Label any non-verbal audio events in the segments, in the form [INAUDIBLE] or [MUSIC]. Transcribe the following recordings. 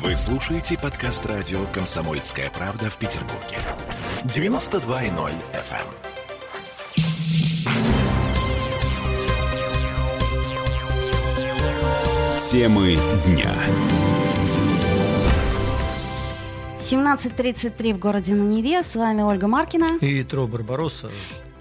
Вы слушаете подкаст радио «Комсомольская правда» в Петербурге. 92.0 FM. Темы дня. 17.33 в городе на Неве. С вами Ольга Маркина. И Тро Барбаросса.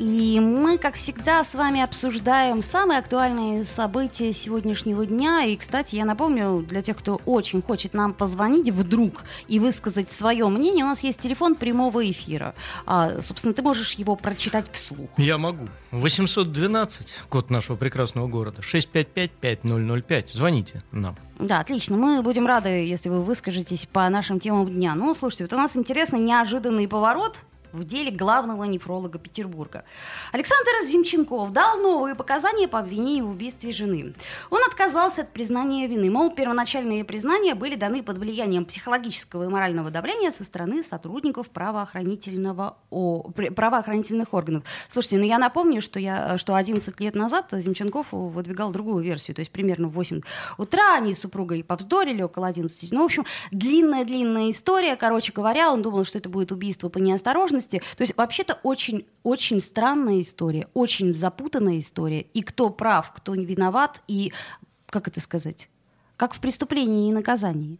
И мы, как всегда, с вами обсуждаем самые актуальные события сегодняшнего дня. И, кстати, я напомню, для тех, кто очень хочет нам позвонить вдруг и высказать свое мнение, у нас есть телефон прямого эфира. А, собственно, ты можешь его прочитать вслух. Я могу. 812, код нашего прекрасного города, 655-5005. Звоните нам. Да, отлично. Мы будем рады, если вы выскажетесь по нашим темам дня. Ну, слушайте, вот у нас интересный неожиданный поворот в деле главного нефролога Петербурга. Александр Зимченков дал новые показания по обвинению в убийстве жены. Он отказался от признания вины. Мол, первоначальные признания были даны под влиянием психологического и морального давления со стороны сотрудников правоохранительного о, правоохранительных органов. Слушайте, ну я напомню, что, я, что 11 лет назад Зимченков выдвигал другую версию. То есть примерно в 8 утра они с супругой повздорили около 11. Ну, в общем, длинная-длинная история. Короче говоря, он думал, что это будет убийство по неосторожности безопасности. То есть вообще-то очень, очень странная история, очень запутанная история. И кто прав, кто не виноват, и как это сказать, как в преступлении и наказании.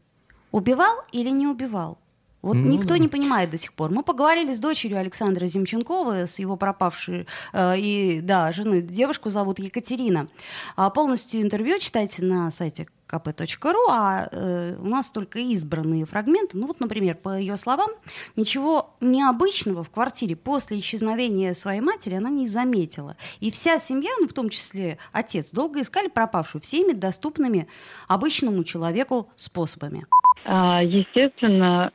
Убивал или не убивал? Вот ну, никто не понимает до сих пор. Мы поговорили с дочерью Александра Зимченкова, с его пропавшей э, и да, жены. Девушку зовут Екатерина. А полностью интервью читайте на сайте kp.ru, а э, у нас только избранные фрагменты. Ну вот, например, по ее словам, ничего необычного в квартире после исчезновения своей матери она не заметила. И вся семья, ну в том числе отец, долго искали пропавшую всеми доступными обычному человеку способами. А, естественно,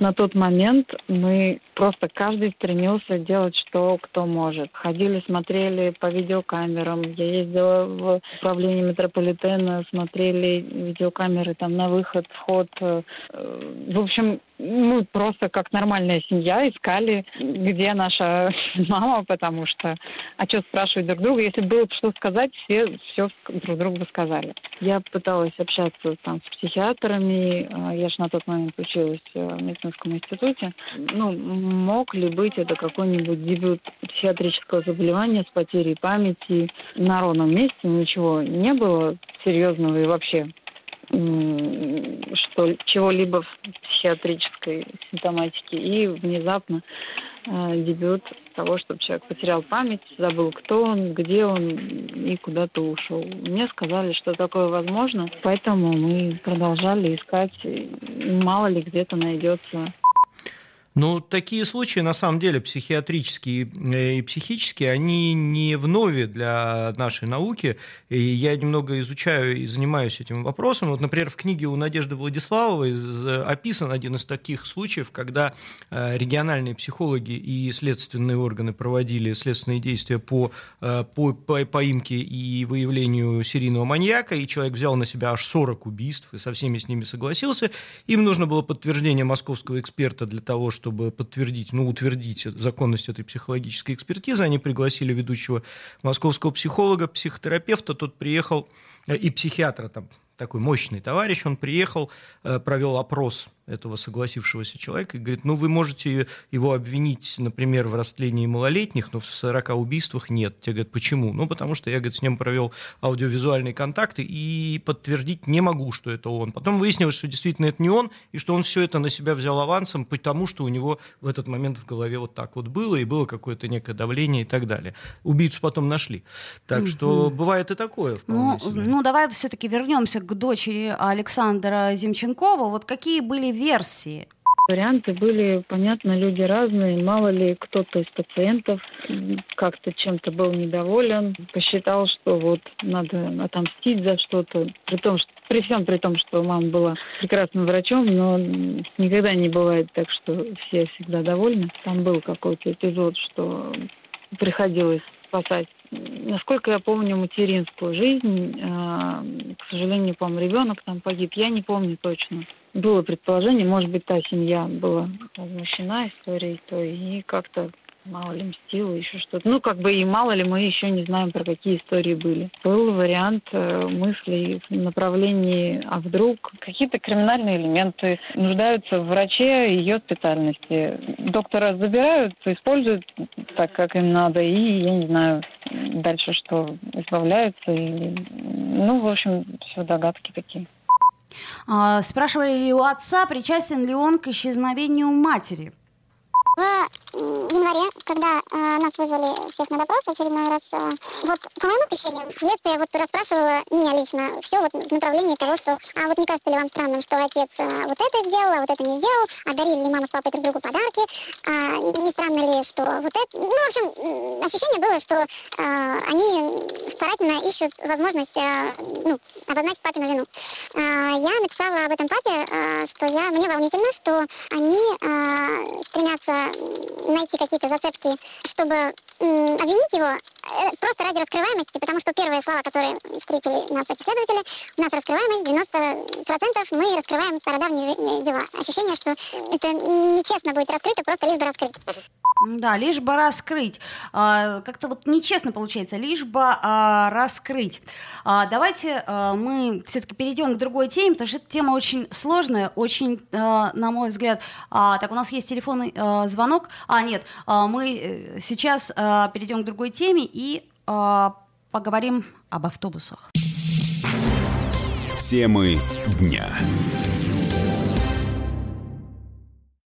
на тот момент мы просто каждый стремился делать, что кто может. Ходили, смотрели по видеокамерам. Я ездила в управление метрополитена, смотрели видеокамеры там на выход, вход. Э, в общем, мы просто как нормальная семья искали, где наша [LAUGHS] мама, потому что, а что спрашивать друг друга, если было бы что сказать, все все друг другу сказали. Я пыталась общаться там с психиатрами, а, я же на тот момент училась в медицинском институте. Ну, мог ли быть это какой-нибудь дебют психиатрического заболевания с потерей памяти? На ровном месте ничего не было серьезного и вообще что чего-либо в психиатрической симптоматике и внезапно э, дебют того, чтобы человек потерял память, забыл, кто он, где он и куда-то ушел. Мне сказали, что такое возможно, поэтому мы продолжали искать, мало ли где-то найдется ну, такие случаи, на самом деле, психиатрические э, и психические, они не вновь для нашей науки. И я немного изучаю и занимаюсь этим вопросом. Вот, например, в книге у Надежды Владиславовой описан один из таких случаев, когда э, региональные психологи и следственные органы проводили следственные действия по, э, по, по поимке и выявлению серийного маньяка, и человек взял на себя аж 40 убийств и со всеми с ними согласился. Им нужно было подтверждение московского эксперта для того, чтобы чтобы подтвердить, ну, утвердить законность этой психологической экспертизы, они пригласили ведущего московского психолога, психотерапевта, тот приехал, э, и психиатра там, такой мощный товарищ, он приехал, э, провел опрос этого согласившегося человека и говорит, ну, вы можете его обвинить, например, в растлении малолетних, но в 40 убийствах нет. Те говорят, почему? Ну, потому что я, говорит, с ним провел аудиовизуальные контакты и подтвердить не могу, что это он. Потом выяснилось, что действительно это не он, и что он все это на себя взял авансом, потому что у него в этот момент в голове вот так вот было, и было какое-то некое давление и так далее. Убийцу потом нашли. Так что бывает и такое. Ну, ну, давай все-таки вернемся к дочери Александра Зимченкова. Вот какие были версии? Варианты были, понятно, люди разные. Мало ли кто-то из пациентов как-то чем-то был недоволен, посчитал, что вот надо отомстить за что-то. При том, что при всем при том, что мама была прекрасным врачом, но никогда не бывает так, что все всегда довольны. Там был какой-то эпизод, что приходилось спасать насколько я помню материнскую жизнь, э, к сожалению, по-моему, ребенок там погиб, я не помню точно. Было предположение, может быть, та семья была возмущена историей, то и как-то мало ли мстил, еще что-то. Ну, как бы и мало ли мы еще не знаем, про какие истории были. Был вариант э, мыслей в направлении, а вдруг какие-то криминальные элементы нуждаются в враче ее специальности. Доктора забирают, используют так, как им надо, и, я не знаю, дальше что, избавляются или... Ну, в общем, все догадки такие. А, спрашивали ли у отца, причастен ли он к исчезновению матери? Когда э, нас вызвали всех на допрос очередной раз, э, вот по моему впечатлению, следствие вот расспрашивало меня лично все вот в направлении того, что, а вот не кажется ли вам странным, что отец э, вот это сделал, а вот это не сделал, а дарили ли мама с папой друг другу подарки, а, не странно ли, что вот это, ну, в общем, ощущение было, что э, они старательно ищут возможность, э, ну, обозначить папину вину. Э, я написала об этом папе, э, что я, мне волнительно, что они э, стремятся найти какие-то зацепки, чтобы обвинить его э, просто ради раскрываемости, потому что первые слова, которые встретили нас эти следователи, у нас раскрываемость 90%, мы раскрываем стародавние дела. Ощущение, что это нечестно будет раскрыто, просто лишь бы раскрыть. Да, лишь бы раскрыть. А, как-то вот нечестно получается, лишь бы а, раскрыть. А, давайте а, мы все-таки перейдем к другой теме, потому что эта тема очень сложная, очень, а, на мой взгляд. А, так, у нас есть телефонный а, звонок. А, нет, а, мы э, сейчас а, перейдем к другой теме и а, поговорим об автобусах. Темы дня.